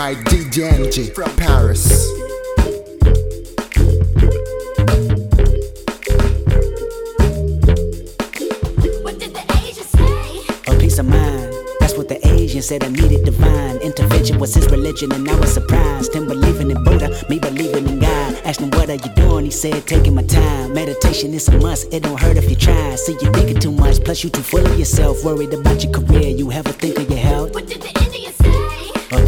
by DJ from Paris. A peace of mind. That's what the Asian said I needed divine intervention was his religion, and I was surprised. Him believing in Buddha, me believing in God. Asked him, What are you doing? He said, Taking my time. Meditation is a must, it don't hurt if you try. See, you're thinking too much, plus you too full of yourself. Worried about your career, you ever think of your health?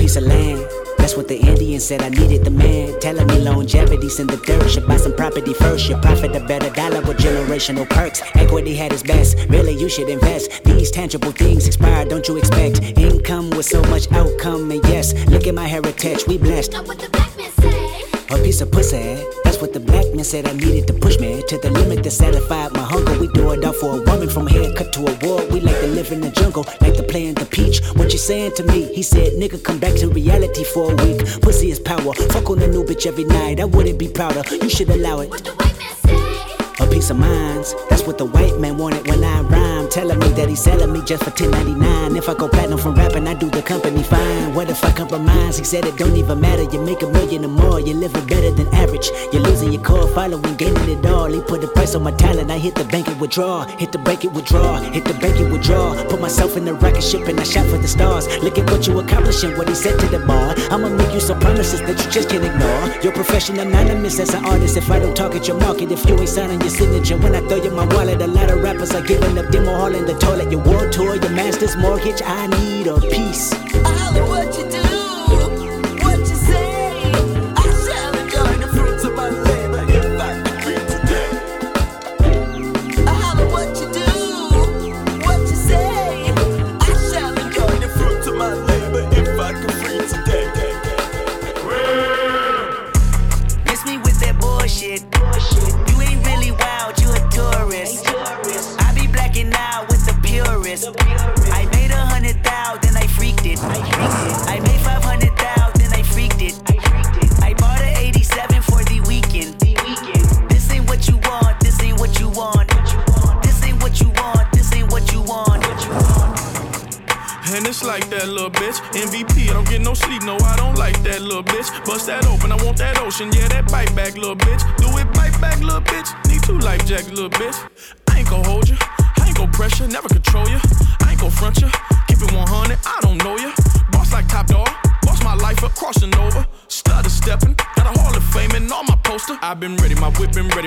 Piece of land. That's what the Indian said. I needed the man. Telling me longevity's in the dirt. Should buy some property first. Should profit a better dollar with generational perks. Equity had its best. Really, you should invest. These tangible things expire. Don't you expect income with so much outcome? And yes, look at my heritage. We blessed. A piece of pussy. That's what the black man said I needed to push me to the limit that satisfied my hunger. We do it all for a woman from a haircut to a war. We like to live in the jungle, like to play in the peach. What you saying to me? He said, nigga, come back to reality for a week. Pussy is power. Fuck on a new bitch every night. I wouldn't be prouder. You should allow it. What the white man say? A piece of minds. That's what the white man wanted when I rhyme. Telling me that he's selling me just for 10.99. If I go platinum from rapping, I do the company fine. What if I compromise? He said it don't even matter. You make a million or more. You're living better than average. You're losing your core following, gaining it all. He put a price on my talent. I hit the bank and withdraw. Hit the bank and withdraw. Hit the bank and withdraw. Put myself in the rocket ship and I shot for the stars. Look at what you accomplishing. What he said to the bar. I'ma make you some promises that you just can't ignore. Your profession anonymous as an artist. If I don't target your market, if you ain't signing your signature when I throw you my wallet, a lot of rappers are giving up demo hall in the toilet. Your world tour, your master's mortgage. I need a piece. I holler what you do, little bitch. I ain't gon' hold you, I ain't gon' pressure, never control you. I ain't gon' front you, keep it 100, I don't know you. Boss like top dog, boss my life up, crossing over. Stutter stepping, got a Hall of Fame and on my poster. I've been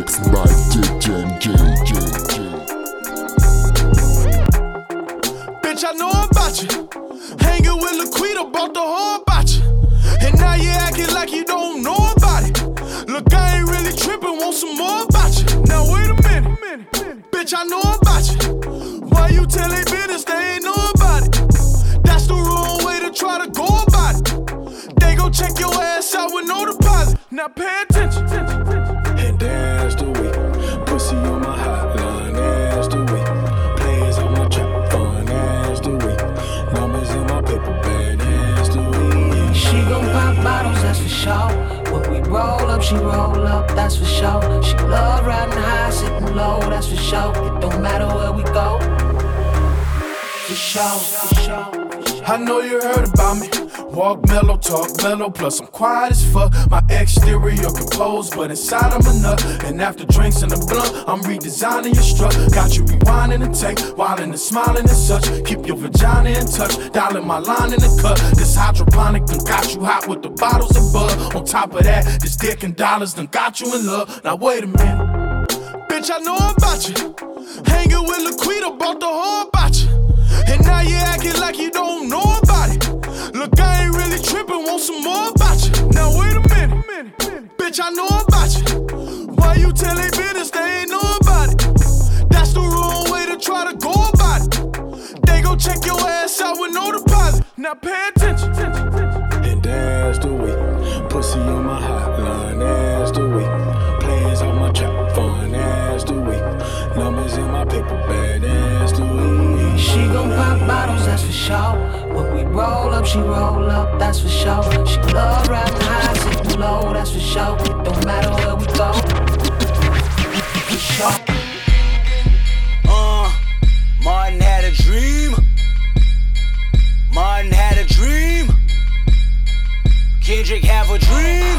Mixed by DJ. Bitch, I know about you. Hanging with Laquita, bought the whole about you. And now you acting like you don't know about it. Look, I ain't really tripping, want some more about you. Now wait a minute, bitch, I know about you. Why you tell they business they ain't know about it? That's the wrong way to try to go about it. They gon' check your ass out with no deposit. Now pay attention. Sure. When we roll up, she roll up, that's for sure. She love riding high, sitting low, that's for sure. It don't matter where we go. For sure, for sure. I know you heard about me. Walk mellow, talk mellow, plus I'm quiet as fuck. My exterior composed, but inside I'm nut. And after drinks and a blunt, I'm redesigning your strut. Got you rewinding the take, wildin' and smiling and such. Keep your vagina in touch, dialing my line in the cut. This hydroponic done got you hot with the bottles of bud. On top of that, this dick and dollars done got you in love. Now wait a minute. Bitch, I know about you. Hanging with Laquita, bought the whole you. And now you acting like you don't know about it. Look, I ain't really tripping, want some more about you. Now, wait a minute, bitch, I know about you. Why you telling they business they ain't know about it? That's the wrong way to try to go about it. They gon' check your ass out with no deposit. Now, pay attention. And that's the way, pussy on my hotline, that's the way. For sure. When we roll up, she roll up, that's for sure. She love riding high, sitting low, that's for sure. It don't matter where we go. For sure. Uh, Martin had a dream. Martin had a dream. Kendrick have a dream.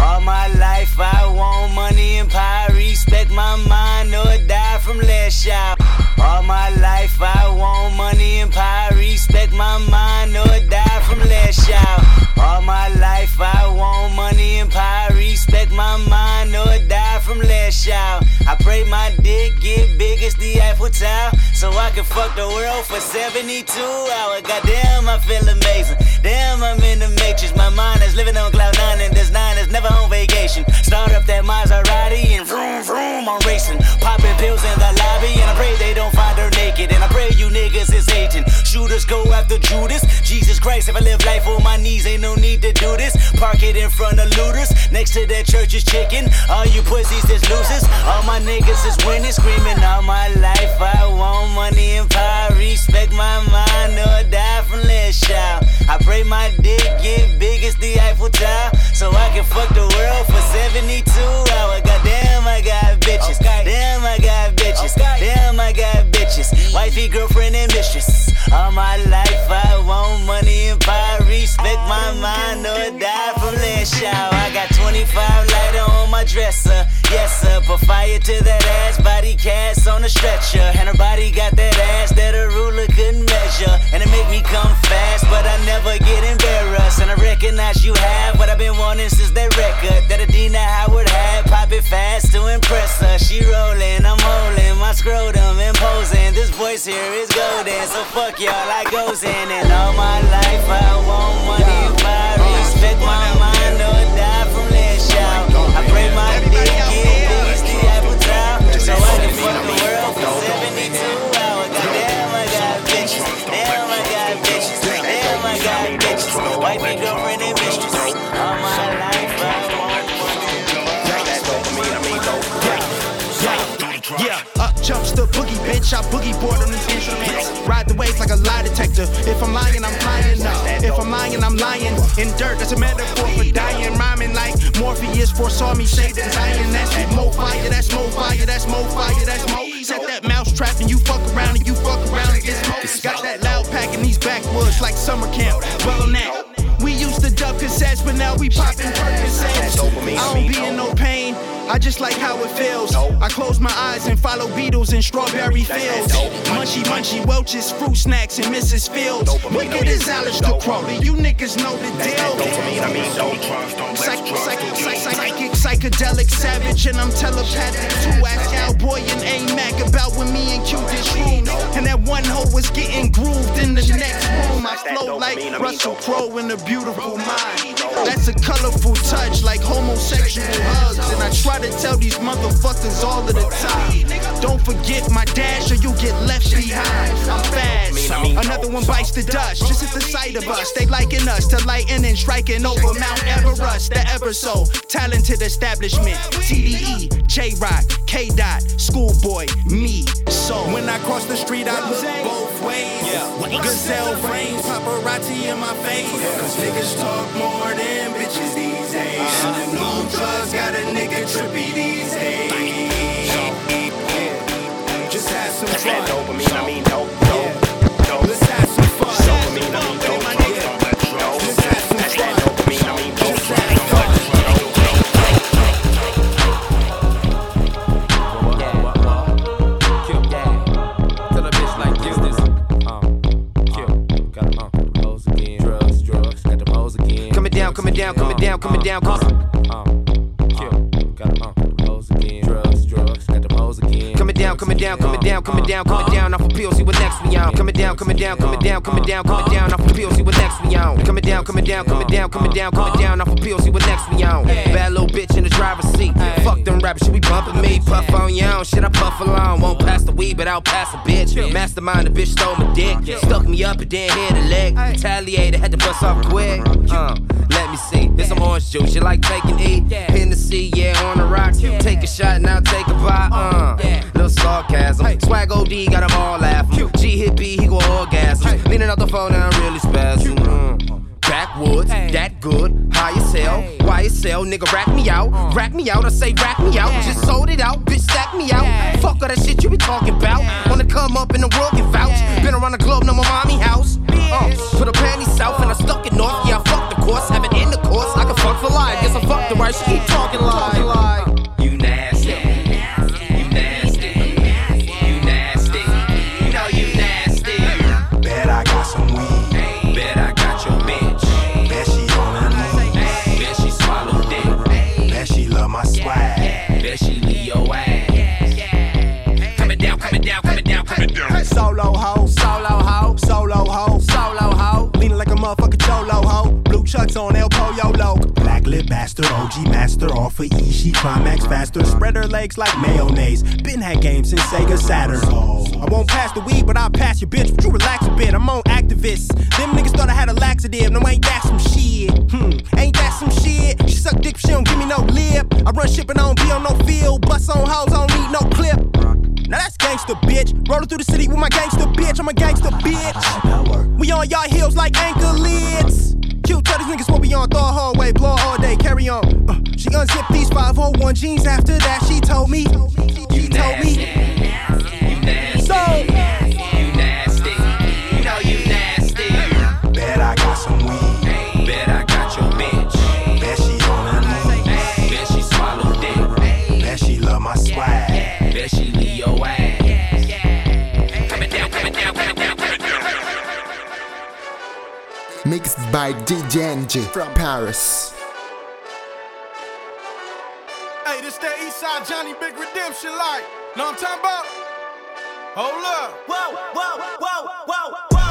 All my life I want money and power. Respect my mind or die from less shout. All my life I want money and power. Respect my mind or die from less shout. All my life I want money and power. Respect my mind or die from less shout. I pray my dick get big as the Eiffel Tower. So I can fuck the world for 72 hours. Goddamn, I feel amazing. Damn, I'm in the matrix. My mind is living on cloud nine, and this nine is never on vacation. Start up that Maserati and vroom vroom, I'm racing. Popping pills in the lobby, and I pray they don't find her naked. And I pray you niggas is hating. Shooters go after Judas. Jesus Christ, if I live life on my knees, ain't no need to do this. Park it in front of looters. Next to that church is chicken. All you pussies is losers. All my niggas is winning, screaming all my life. I want money and power. Respect my mind or die from less shout. I pray my dick get big as the Eiffel Tower. So I can fuck the world for 72 hours. Goddamn, I got bitches. Damn, I got bitches. Damn, I got bitches. Wifey, girlfriend, and mistress. All my life I want money and power. Respect my mind or die from less shout. I got 25 lighter on my dresser. Yes, sir. Put fire to that ass. Body cast on a stretcher. And her body got that you have what I've been wanting since that record that Adina Howard had. Pop it fast to impress her. She rolling, I'm holding my scrotum imposing. This voice here is golden, so fuck y'all, I goes in. And all my life I want money and power. Respect my mind or die from less shout. I pray my dick get as the Eiffel Tower, so I can fuck the world for 72 hours. Goddamn, I got bitches. Damn, I got bitches. Damn, I got bitches. Wifey, girlfriend, and mistress. All my life I want Yeah, up jumps the boogie bitch. I boogie board on these instruments. Ride the waves like a lie detector. If I'm lying, I'm lying up. If I'm lying, I'm lying. In dirt, that's a metaphor for dying. Rhyming like Morpheus foresaw me Satan's iron. That's with more fire, that's more fire, that's more fire, that's more. Set that mouse trap and you fuck around and you fuck around and get smoked. Got that loud pack in these backwoods like summer camp. Well on that. Used to dub cassettes, but now we popping Percocets. I don't be in no pain. I just like how it feels. I close my eyes and follow Beatles in strawberry fields. Munchy munchy Welch's fruit snacks and Mrs. Fields. Wicked as Aleister Crowley, you niggas know the deal. Psych- psych- psych- Psychic, psychedelic, savage, and I'm telepathic too. Ask Cowboy and A Mac about when me and Q did shrooms. And that one hoe was getting grooved in the next room. I flow like Russell Crowe in a beautiful mind. That's a colorful touch, like homosexual hugs. And I try to tell these motherfuckers all of the time. Don't forget my dash or you'll get left behind. I'm fast. Another one bites the dust. Just at the sight of us, they liking us to lighten and striking over Mount Everest. The ever so talented establishment. TDE, Jay Rock, K Dot, Schoolboy, me. So when I cross the street, I look both ways. Yeah. Gazelle frames, paparazzi in my face. Cause niggas talk more than bitches these days. And the new drugs got a nigga trippy these days. Coming down, coming down, coming down, coming down, coming. Down, coming down, coming down, coming down, coming down off of pills, see what next we on. Coming down, coming down, coming down, coming down, coming down off of pills, see what next we on. Coming down, coming down, coming down, coming down, coming down off of pills, see what next we on. Bad little bitch in the driver's seat. Fuck them rappers, shit be bumping me. Puff on your own, shit I puff along. Won't pass the weed, but I'll pass a bitch. Mastermind, the bitch stole my dick. Stuck me up and then hit a leg. Retaliated, had to bust off quick. Uh, let me see. This some orange juice. You like taking E? Hennessy, yeah, on the rocks. Take a shot and I'll take a bite. Uh, sarcasm. Swag OD got them all laughing. G Hip B, he go orgasm leaning out the phone now, I'm really spazzing. Mm. Backwoods, that good, high as hell, YSL, nigga, rack me out, rack me out, I say rack me out, just sold it out, bitch, stack me out. Fuck all that shit you be talking about. Wanna come up in the world can vouch. Been around the globe, know my mommy house. Uh, put a panty south and I stuck it north. Yeah, I fucked the course, have it in the course. I can fuck for life, guess I fucked the right. She keep talking like, Solo ho, Solo ho, solo ho. solo ho. Leaning like a motherfucking cholo ho. Blue chucks on El Pollo Loco. Black lip bastard, OG master, off for E. She climax faster. Spread her legs like mayonnaise. Been had games since Sega Saturn. I won't pass the weed, but I'll pass your bitch. But you relax a bit, I'm on activists. Them niggas thought I had a laxative. No, ain't that some shit? Hmm, ain't that some shit? She suck dick, she don't give me no lip. I run shit, but I don't be on no field. Bust on hoes, I don't need no clip. Gangster, bitch. Rolling through the city with my gangster bitch. I'm a gangster bitch. We on y'all heels like anchor lids. Cute, tell these niggas what we on. Throw a hallway, blow all day, carry on. Uh, she unzipped these 501 jeans after that. She told me. She told me. So. You nasty, you know you nasty. Bet I got some weed. Mixed by DJ NG from Paris. Hey, this that Eastside Johnny Big Redemption like. Know what I'm talking about? Hold up. Whoa, whoa, whoa, whoa, whoa.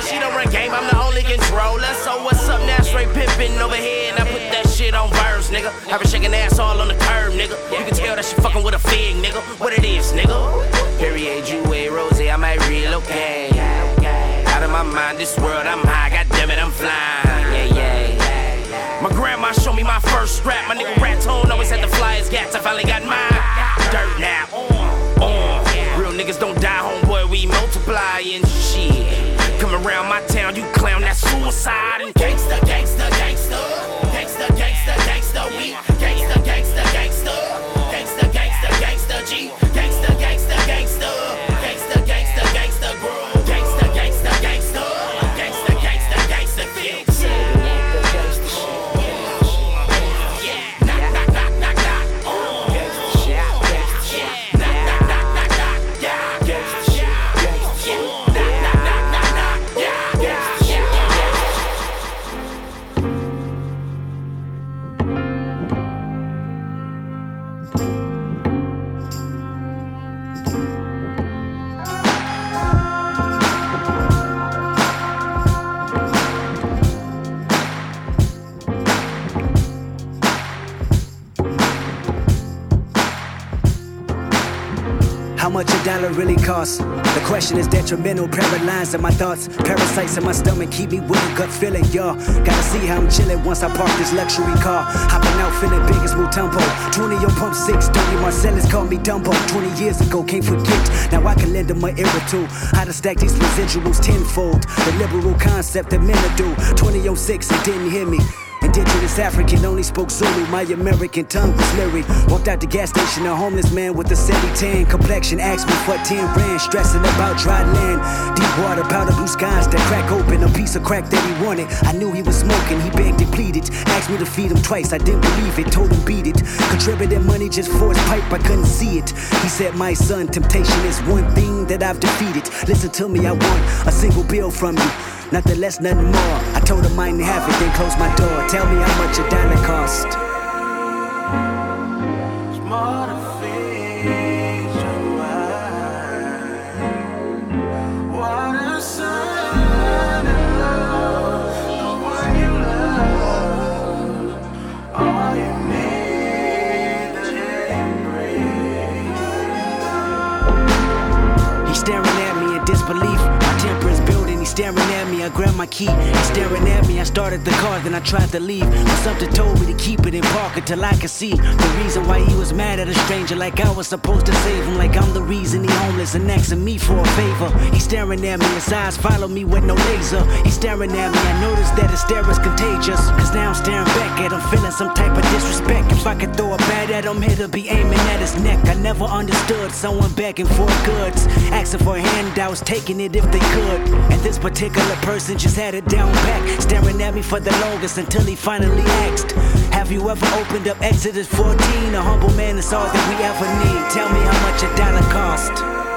Quota. She don't run game, I'm the only controller. So what's up now? Straight pimpin' over here. And I put that shit on verse, nigga. Have been shaking ass all on the curb, nigga. You can tell that she fucking with a fig, nigga. What it is, nigga. Period, you a rose, I might relocate. Out of my mind, this world, I'm high. God damn it, I'm flying. Yeah, yeah. My grandma showed me my first strap. My nigga Ratone always had the flyest gats. I finally got mine. Dirt now. almoçarem. How much a dollar really costs? The question is detrimental, paralyzed in my thoughts. Parasites in my stomach keep me with a gut feeling, y'all. Gotta see how I'm chilling once I park this luxury car. Hopping out feeling big as Mutombo. 20 on pump 6, 30 Marcellus called me Dumbo. 20 years ago, can't forget. Now I can lend them my ear too. How to stack these residuals tenfold. The liberal concept that men do. 2006, it didn't hear me. Indigenous African only spoke Zulu. My American tongue was lyric. Walked out the gas station, a homeless man with a sandy tan complexion. Asked me for 10 rand, stressing about dry land. Deep water, powder blue skies that crack open. A piece of crack that he wanted. I knew he was smoking, he begged and pleaded. Asked me to feed him twice, I didn't believe it. Told him beat it. Contributed money just for his pipe, I couldn't see it. He said, My son, temptation is one thing that I've defeated. Listen to me, I want a single bill from you. Nothing less, nothing more. I told him I didn't have it, then closed my door. Tell me how much a dollar cost. He's staring at me in disbelief. My temper is building. He's staring my key. Staring at me. I started the car, then I tried to leave. But something told me to keep it in park until I could see the reason why he was mad at a stranger. Like I was supposed to save him. Like I'm the reason he homeless and asking me for a favor. He's staring at me. His eyes follow me with no laser. He's staring at me. I noticed that his stare is contagious. Cause now I'm staring back at him, feeling some type of disrespect. If I could throw a bat at him, it'll be aiming at his neck. I never understood someone begging for goods, asking for handouts, taking it if they could. And this particular person just had it down back, staring at me for the longest until he finally asked, Have you ever opened up Exodus 14? A humble man is all that we ever need. Tell me how much a dollar cost.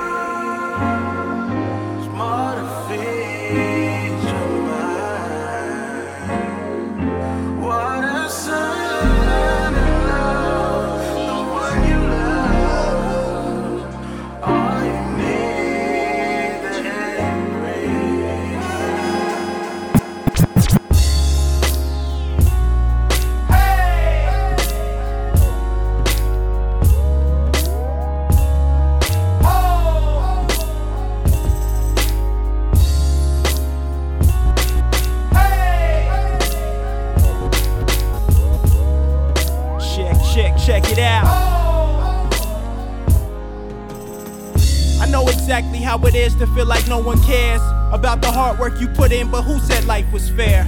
Know exactly how it is to feel like no one cares about the hard work you put in, but who said life was fair?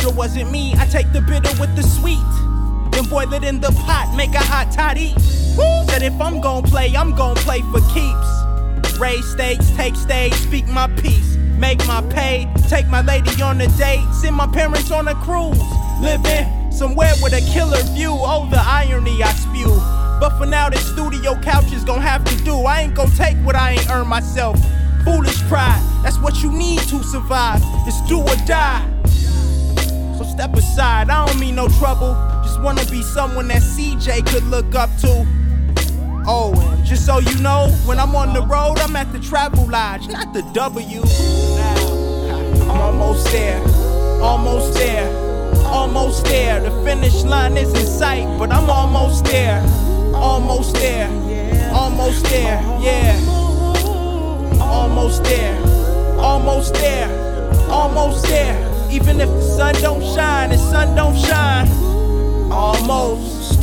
Sure wasn't me, I take the bitter with the sweet. Then boil it in the pot, make a hot toddy. Said if I'm gon' play, I'm gon' play for keeps. Raise stakes, take stage, speak my piece. Make my pay, take my lady on a date, send my parents on a cruise. Living somewhere with a killer view, oh the irony I spew. But for now, this studio couch is gonna have to do. I ain't gonna take what I ain't earned myself. Foolish pride, that's what you need to survive. It's do or die. So step aside, I don't mean no trouble. Just wanna be someone that CJ could look up to. Oh, and just so you know, when I'm on the road, I'm at the Travelodge, not the W. I'm almost there, almost there, almost there. The finish line is in sight, but I'm almost there, almost there, almost there, yeah. Almost there, almost there, almost there. Even if the sun don't shine, the sun don't shine. Almost.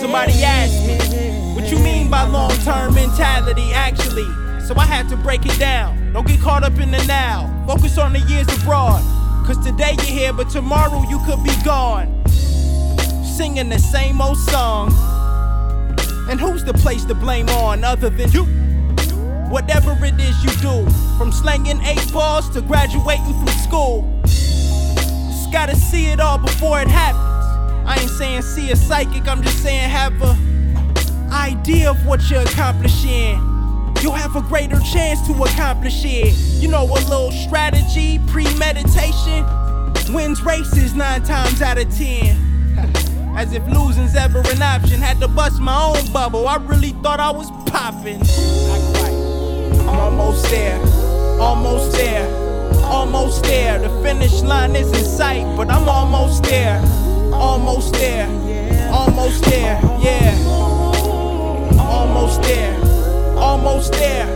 Somebody asked me, what you mean by long term mentality, actually? So I had to break it down. Don't get caught up in the now. Focus on the years abroad. Cause today you're here, but tomorrow you could be gone. Singing the same old song. And who's the place to blame on other than you? Whatever it is you do, from slanging eight balls to graduating from school. Just gotta see it all before it happens. I ain't saying see a psychic, I'm just saying have a idea of what you're accomplishing. You'll have a greater chance to accomplish it. You know, a little strategy, premeditation wins races nine times out of ten. As if losing's ever an option. Had to bust my own bubble. I really thought I was popping. I'm almost there, almost there, almost there. The finish line is in sight, but I'm almost there, almost there, almost there, yeah. Almost there, almost there,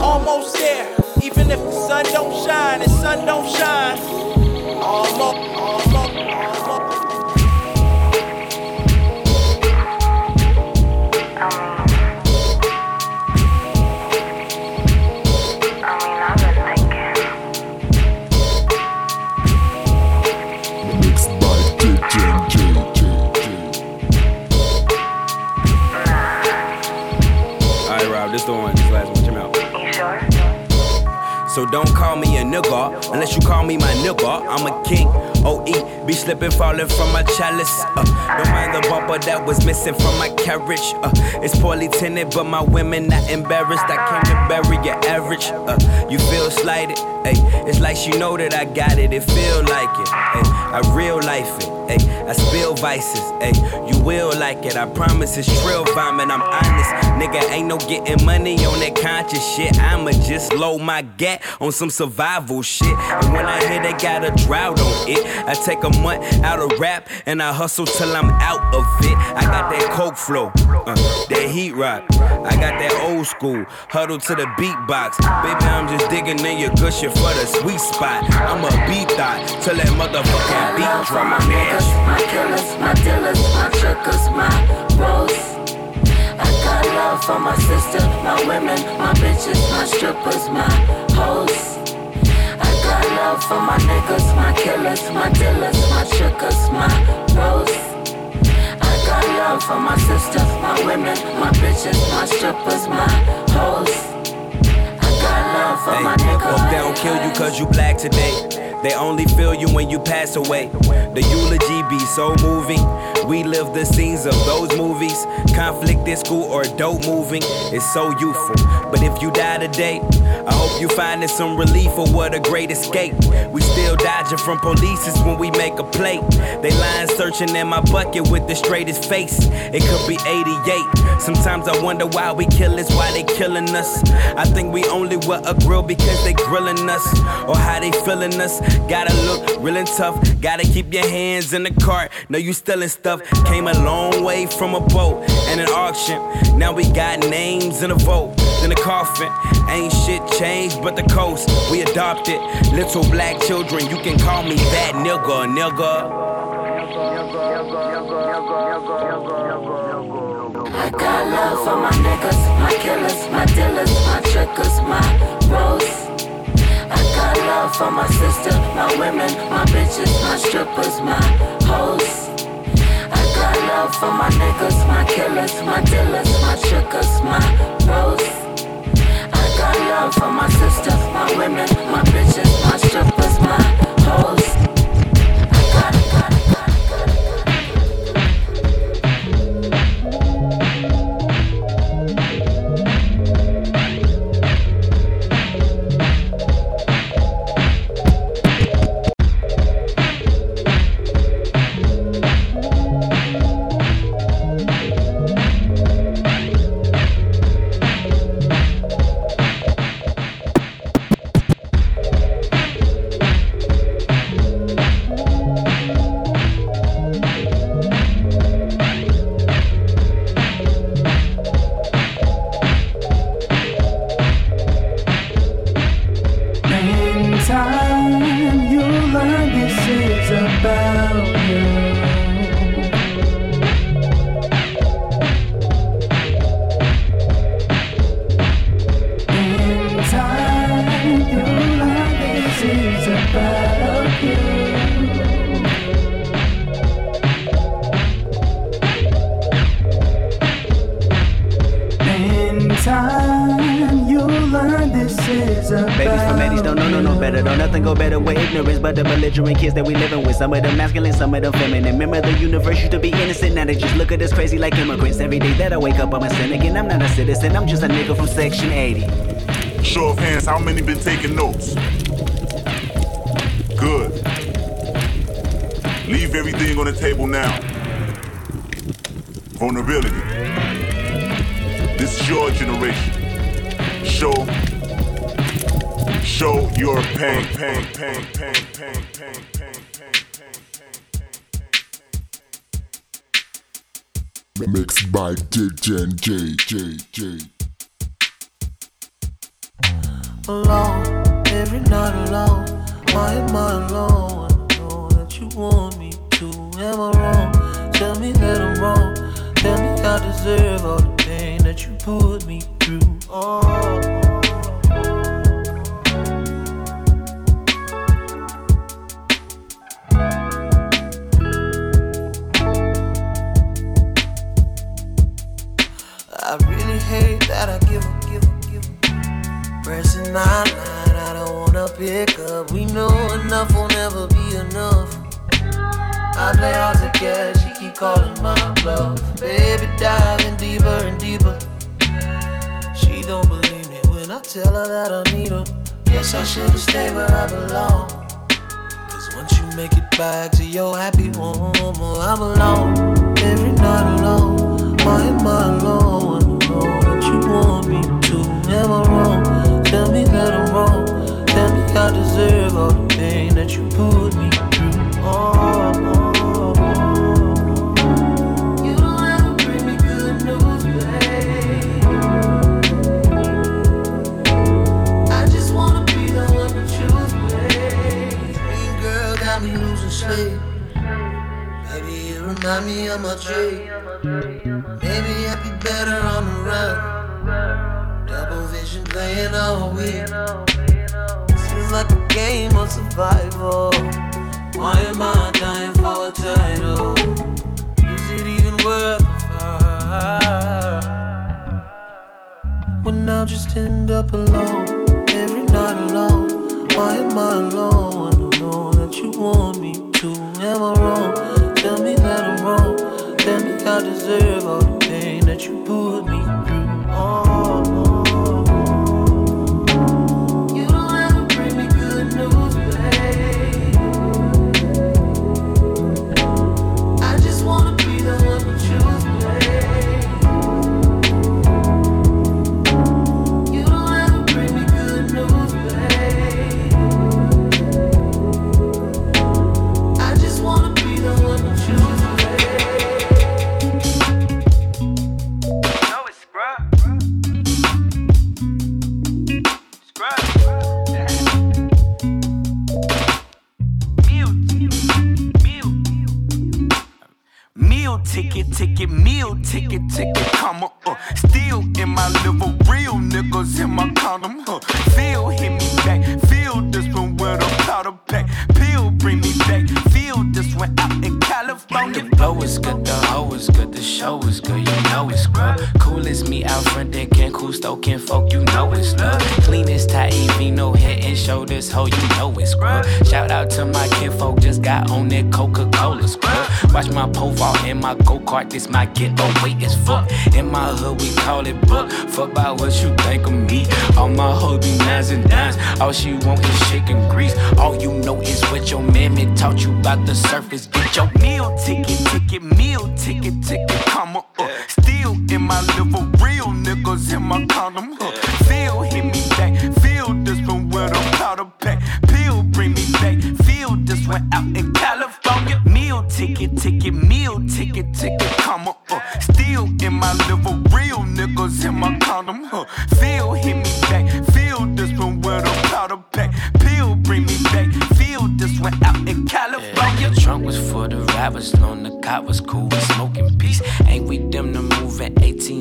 almost there. Even if the sun don't shine, the sun don't shine. Almost. So don't call me a nigga unless you call me my nigga. I'm a king. OE, be slipping, falling from my chalice. Uh, don't mind the bumper that was missing from my carriage. Uh, it's poorly tinted, but my women not embarrassed. I came to bury your average. Uh, you feel slighted. Ay, it's like she know that I got it. It feel like it. Ay, I real life it. Ay, I spill vices. Ay, you will like it. I promise it's trill vomit. I'm honest. Nigga, ain't no getting money on that conscious shit. I'ma just load my gat on some survival shit. And when I hear they got a drought on it, I take a month out of rap and I hustle till I'm out of it. I got that coke flow, uh, that heat rock. I got that old school huddle to the beatbox. Baby, I'm just digging in your good shit for the sweet spot. I'm a beat thought till that motherfucking beat drop. my niggas, my killers, my dealers, my trickers, my bros. I got love for my sister, my women, my bitches, my strippers, my hoes. I got love for my niggas, my killers, my dealers, my trickers, my bros. I got love for my sister, my women, my bitches, my strippers, my hoes. I got love for Hey, my niggas. hope they don't kill you cause you black today. They only feel you when you pass away. The eulogy be so moving. We live the scenes of those movies. Conflict in school or dope moving. It's so youthful. But if you die today, I hope you finding some relief or what a great escape. We still dodging from police when we make a plate. They lying searching in my bucket with the straightest face. It could be 88. Sometimes I wonder why we kill us, why they killing us. I think we only wear a grill because they grilling us. Or how they feeling us. Gotta look real and tough. Gotta keep your hands in the cart. Know you stealing stuff. Came a long way from a boat and an auction. Now we got names in a vote. Then a coffin. Ain't shit changed but the coast. We adopted little black children. You can call me that nigga, nigga. I got love for my niggas, my killers, my dealers, my trickers, my bros. I got love for my sister, my women, my bitches, my strippers, my hoes. I got love for my niggas, my killers, my dealers, my trickers, my bros. Got love for my sister, my women, my bitches, my strippers, my hoes. Section 80. Show of hands, how many been taking notes? Good. Leave everything on the table now. Vulnerability. This is your generation. Show. Show your pain, pain, pain, pain, pain, pain, pain, pain. Mixed by DJ and J J J. alone, every night alone. Why am I alone? I know that you want me to. Am I wrong? Tell me that I'm wrong. Tell me I deserve all the pain that you put me through. Oh. I really hate that I give up, Pressing my line, I don't wanna pick up. We know enough will never be enough. I play hard to get, she keep calling my bluff. Baby, diving deeper and deeper. She don't believe me when I tell her that I need her. Guess I should've stayed where I belong. Cause once you make it back to your happy home, well, I'm alone. Every night alone. Why am I alone? I know that you want me to. I wrong? That I'm wrong. Tell me I deserve all the pain that you put me through. Oh, oh, oh. You don't ever bring me good news, babe. I just wanna be the one to choose, babe. Dream girl got me losing sleep. Maybe you remind me of my dream. Playing all week. Is like a game of survival. Why am I dying for a title? Is it even worth the fight? When I'll just end up alone, every night alone. Why am I alone? I don't know that you want me to. Am I wrong? Tell me that I'm wrong. Tell me I deserve all the pain that you put me through. Oh, Meal ticket, ticket, meal ticket, ticket, comma, uh. Still in my liver, real niggas in my condom, huh. Feel hit me back, feel this one with a powder pack. Pill bring me back, feel this one out in California. The flow is good, the hoe is good, the show is good, you know it's scrub. Cool as me out front, then can cool stoking folk, you know it's love. Clean as Taivino, no head and shoulders, hoe, you know it's scrub. Shout out to my kinfolk, just got on that Coca Cola scrub. Watch my pole vault in my go kart, this my getaway as fuck. In my hood, we call it book. Fuck about what you think of me. All my hoes be nines and dimes, all she want is chicken grease. All you know is what your mammy taught you about the surface. Get your Meal ticket, ticket, meal ticket, ticket, comma, uh. Still in my liver, real niggas in my condom, huh. Feel hit me back, feel this one with a powder pack. Pill bring me back, feel this one out in California. Meal ticket, ticket, meal ticket, ticket, comma, uh. Still in my liver, real niggas in my condom, huh. Feel hit me back, feel this one with a powder pack. Pill bring me back, feel this one out in California. The trunk was for the rappers, on the cop was cool, smoking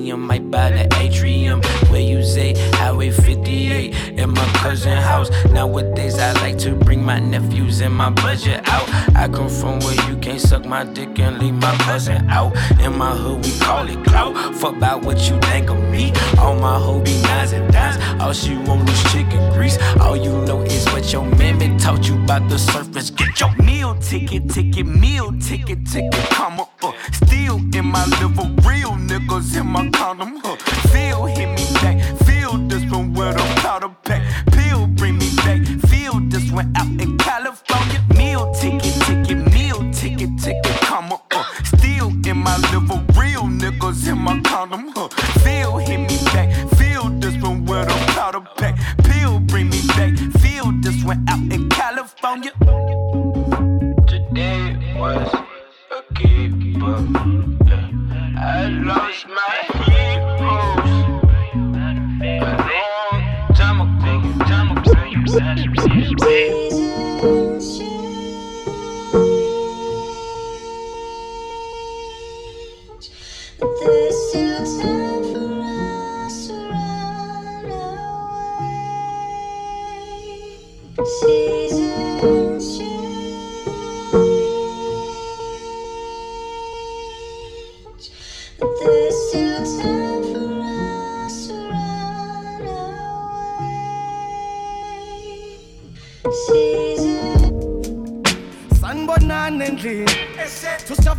ATM, might buy the atrium. Where you say Highway 58 in my cousin house. Nowadays I like to bring my nephews and my budget out. I come from where you can't suck my dick and leave my cousin out. In my hood we call it clout. Fuck about what you think of me. All my hoe be nines and dimes. All she want is chicken grease. All you know is what your mammy taught you about the surface. Get your Meal ticket, ticket, meal ticket, ticket, comma, uh. In my liver, real niggas in my condom, huh. Feel hit me back, feel this one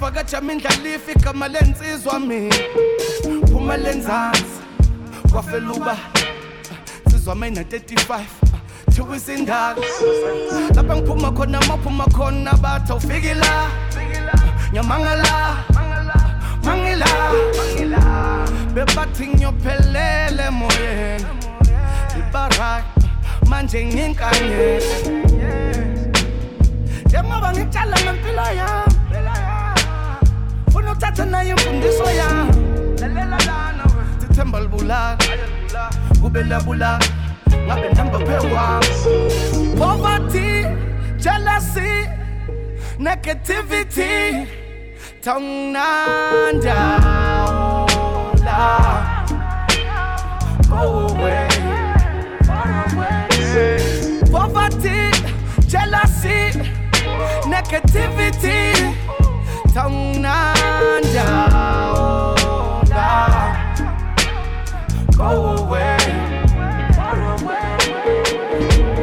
tusavakatsha mindlala ifika lensizwa mina phuma lenzansi kwafela uba nsizwa mina 35 thiwa isindala lapha ngiphuma khona maphuma khona bathi awufiki la. Nyamangala mangila. Bebathi ngiyophelele emoyeni. Ibarak manje nginkanyela njengoba ngitshala ngempilo yami. Funa uthatha nayo imfundiso yami sithemba libulala kube labulala ngabe poverty jealousy negativity. Tongnanda go away. Jealousy negativity Oh, away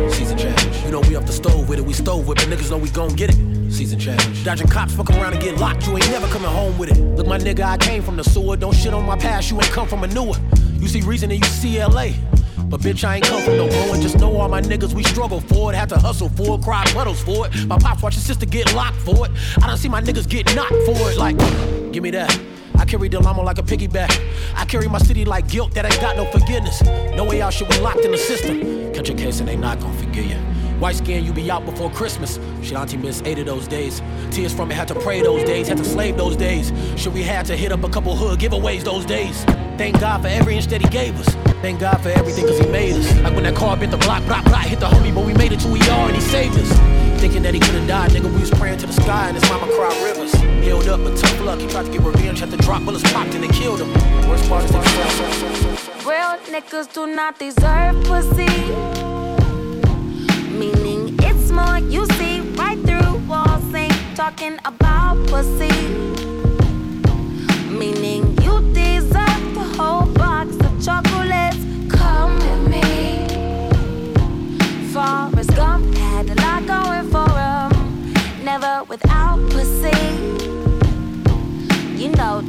Season change. You know we off the stove with it. We stove with it. Niggas know we gon' get it. Season change. Dodging cops, fuck around and get locked. You ain't never coming home with it. Look, my nigga, I came from the sewer. Don't shit on my past. You ain't come from a newer. You see reason and you see LA. But bitch, I ain't come from no ruin. Just know all my niggas, we struggle for it. Had to hustle for it, cry puddles for it. My pops watch his sister get locked for it. I done see my niggas get knocked for it. Like, give me that. I carry the llama like a piggyback. I carry my city like guilt that ain't got no forgiveness. No way out, shit, we locked in the system. Catch a case and they not gonna forgive you. White skin, you be out before Christmas. Shit, auntie missed eight of those days. Tears from it, had to pray those days, had to slave those days. Should we had to hit up a couple hood giveaways those days. Thank God for every inch that he gave us. Thank God for everything cause he made us. Like when that car bit the block, block, block, hit the homie, but we made it to are and he saved us. Thinking that he could've died, nigga, we was praying to the sky and his mama cried rivers. Healed up, but tough luck, he tried to get revenge, had to drop bullets popped and they killed him. Worst part is that Real niggas do not deserve pussy. Meaning it's more you see right through walls, ain't talking about pussy. Meaning whole box of chocolates. Come with me. Forrest Gump had a lot going for him. Never without pussy. You know,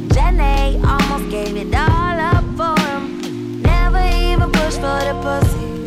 almost gave it all up for him. Never even pushed for the pussy.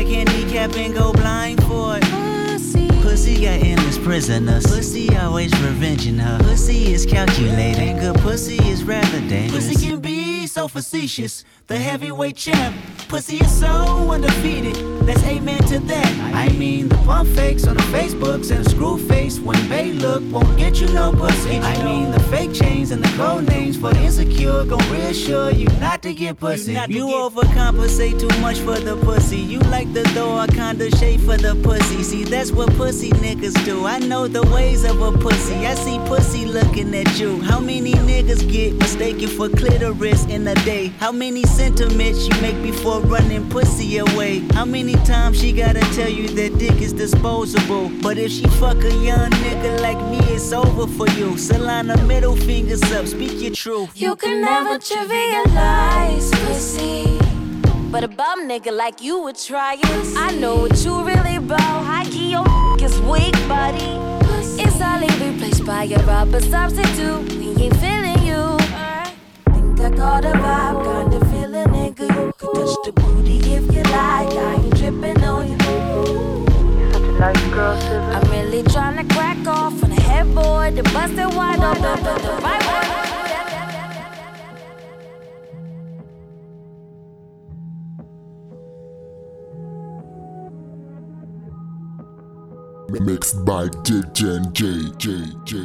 Back handicap and go blind for it. Pussy. Pussy got endless prisoners. Pussy always revenging her. Pussy is calculating. Good pussy is rather dangerous. Pussy can be so facetious. The heavyweight champ. Pussy is so undefeated. Let's amen to that. I mean, the pump fakes on the Facebooks and the screw face when they look won't get you no pussy. I mean, the fake chains and the code names for the insecure gon' reassure you not to get pussy. You, overcompensate too much for the pussy. You like the a kinda shade for the pussy. See, that's what pussy niggas do. I know the ways of a pussy. I see pussy looking at you. How many niggas get mistaken for clitoris in a day? How many sentiments you make before running pussy away? How many times she gotta tell you that dick is disposable? But if she fuck a young nigga like me, it's over for you. Solana middle fingers up, speak your truth. You can never trivialize pussy. But a bum nigga like you would try it. I know what you really about. High key, your is weak, buddy. It's only replaced by a rubber substitute. We ain't feeling you. Think I caught a vibe, kinda nigga. You could touch the booty if you like. I ain't tripping on you. Nice girl, I'm really tryna crack off on a headboard. The busted wide open, but the right one. Mixed by DJ J J J.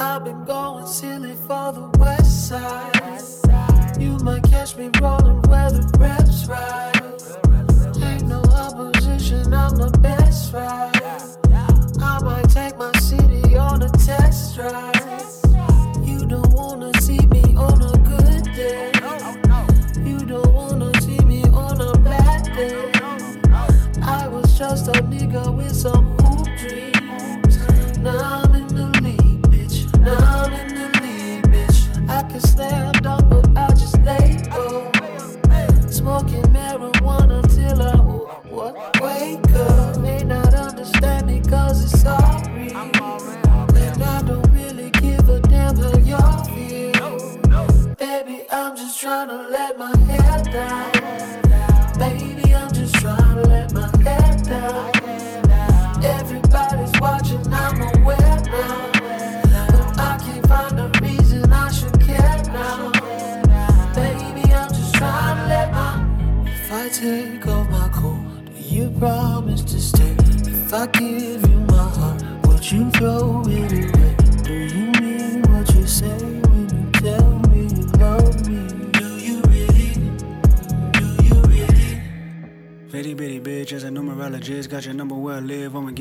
I've been going silly for the west side. You might catch me rolling where the reps ride. Ain't no opposition, I'm the best. I might take my city on a test drive.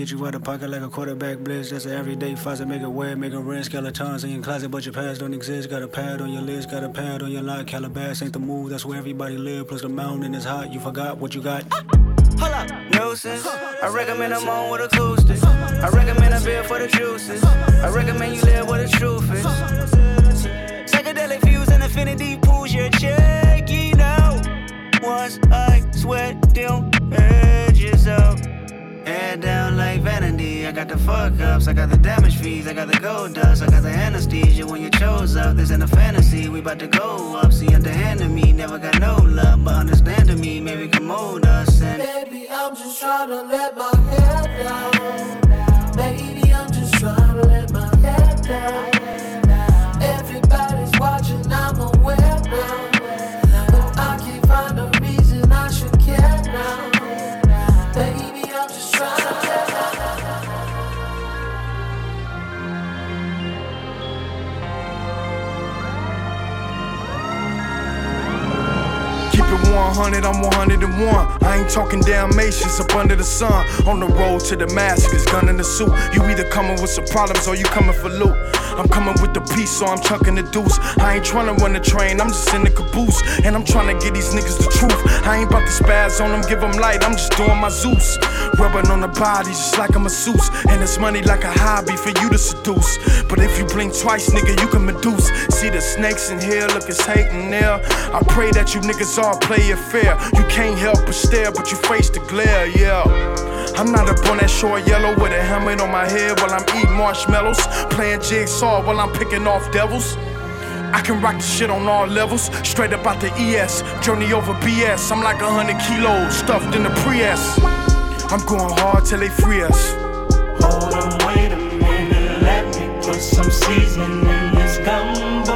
Get you out of pocket like a quarterback blitz. That's an everyday faucet, make it wet, make it rinse. Skeletons in your closet, but your past don't exist. Got a pad on your list, got a pad on your lock. Calabas ain't the move, that's where everybody live. Plus the mountain is hot, you forgot what you got. Hold up, nuisance. I recommend I'm on with acoustic. I recommend a beer for the juices. I recommend you live where the truth is. The fuck ups, I got the damage fees, I got the gold dust, I got the anesthesia when you chose up. This ain't a fantasy, we about to go up. See, underhanding me, never got no love, but understanding me, maybe can mold us. And Baby, I'm just trying to let my hair down. Baby, I'm just trying to let my hair down. 100, I'm 101. I ain't talking Dalmatians up under the sun. On the road to Damascus, gun in the suit. You either coming with some problems or you coming for loot. I'm coming with the peace, so I'm chucking the deuce. I ain't trying to run the train, I'm just in the caboose. And I'm trying to get these niggas the truth. I ain't about to spaz on them, give them light, I'm just doing my Zeus. Rubbing on the body just like I'm a masseuse. And it's money like a hobby for you to seduce. But if you blink twice, nigga, you can meduce. See the snakes in here, look, it's hating there. I pray that you niggas all play it fair. You can't help but stare, but you face the glare, yeah. I'm not up on that short yellow with a helmet on my head while I'm eating marshmallows. Playing jigsaw while I'm picking off devils. I can rock the shit on all levels, straight up out the ES. Journey over BS. I'm like a hundred kilos stuffed in the Prius. I'm going hard till they free us. Hold on, wait a minute, let me put some seasoning in this gumbo.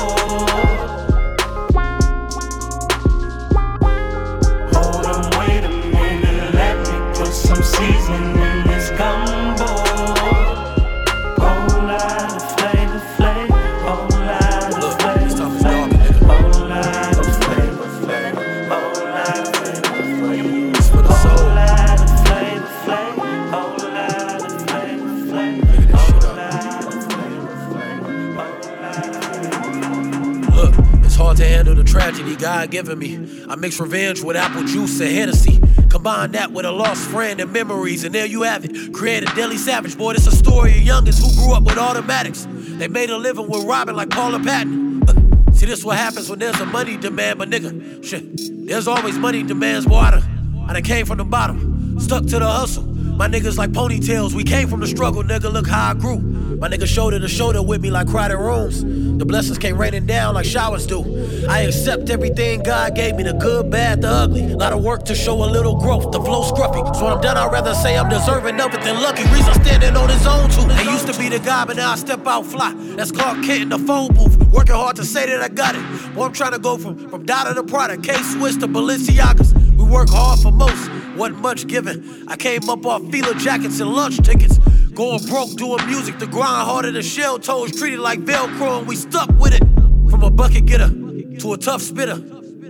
God given me. I mix revenge with apple juice and Hennessy. Combine that with a lost friend and memories, and there you have it. Create a deadly savage, boy. This a story of youngins who grew up with automatics. They made a living with robbing like Paula Patton. Uh, See, this what happens when there's a money demand, my nigga, shit, there's always money demands, water. Done, I done came from the bottom, stuck to the hustle. My niggas like ponytails, we came from the struggle, nigga. Look how I grew. My nigga shoulder to shoulder with me like crowded rooms. The blessings came raining down like showers do. I accept everything God gave me, the good, bad, the ugly. A lot of work to show a little growth, the flow scruffy. So when I'm done, I'd rather say I'm deserving of it than lucky. Reason standing on his own too. I used to be the guy, but now I step out fly. That's Clark Kent in the phone booth. Working hard to say that I got it. Boy, I'm trying to go from, from Dada to Prada, K-Swiss to Balenciagas. We work hard for most, wasn't much given. I came up off Fila jackets and lunch tickets. Going broke doing music, the grind harder than shell toes, treated like Velcro, and we stuck with it. From a bucket getter to a tough spitter,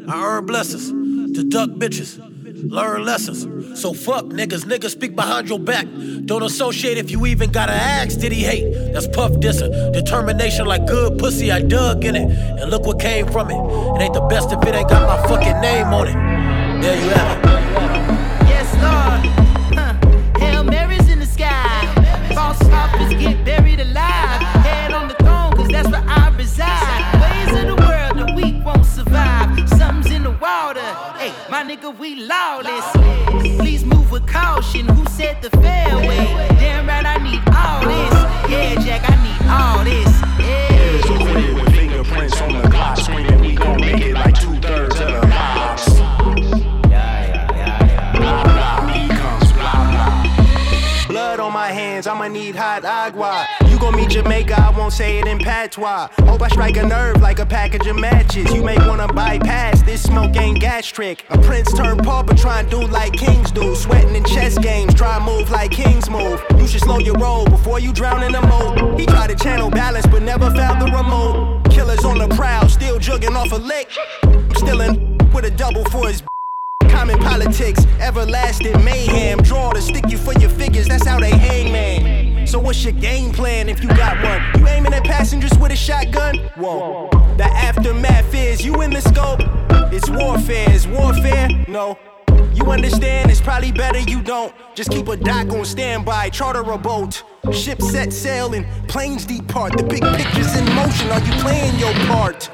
I earn blessings to duck bitches, learn lessons. So fuck niggas, niggas speak behind your back. Don't associate if you even gotta ask, did he hate? That's puff dissing. Determination like good pussy, I dug in it. And look what came from it. It ain't the best if it ain't got my fucking name on it. There you have it. Nigga, we lawless. Please move with caution. Who said the fairway? Damn right, I need all this. Yeah, Jack, I need all this. I'ma need hot agua. You gon' meet Jamaica, I won't say it in patois. Hope I strike a nerve like a package of matches. You may wanna bypass this smoke ain't gastric. A prince turned pauper, try and do like kings do. Sweating in chess games, try move like kings move. You should slow your roll before you drown in the moat. He tried to channel balance, but never found the remote. Killers on the prowl, still jugging off a lick. Still in with a double for his Common politics, everlasting mayhem. Draw to stick you for your figures, that's how they hang, man. So what's your game plan if you got one? You aiming at passengers with a shotgun? Whoa. The aftermath is you in the scope. It's warfare, is warfare? No. You understand? It's probably better you don't. Just keep a dock on standby, charter a boat. Ship set sail and planes depart. The big picture's in motion. Are you playing your part?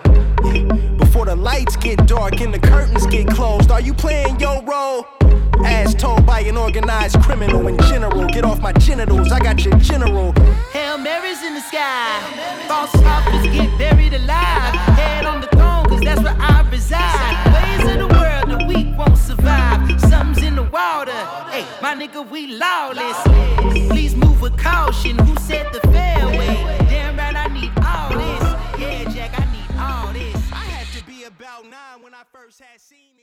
Before the lights get dark and the curtains get closed, are you playing your role? As told by an organized criminal in general, get off my genitals, I got your general. Hail Mary's in the sky. False prophets get buried alive. Head on the throne, cause that's where I reside. Ways of the world, the weak won't survive. Something's in the water. Hey, my nigga, we lawless. Please move with caution. Who said the fairway? Damn right, I need all this. Yeah, Jack, I need all this. I had to be about nine when I first had seen it.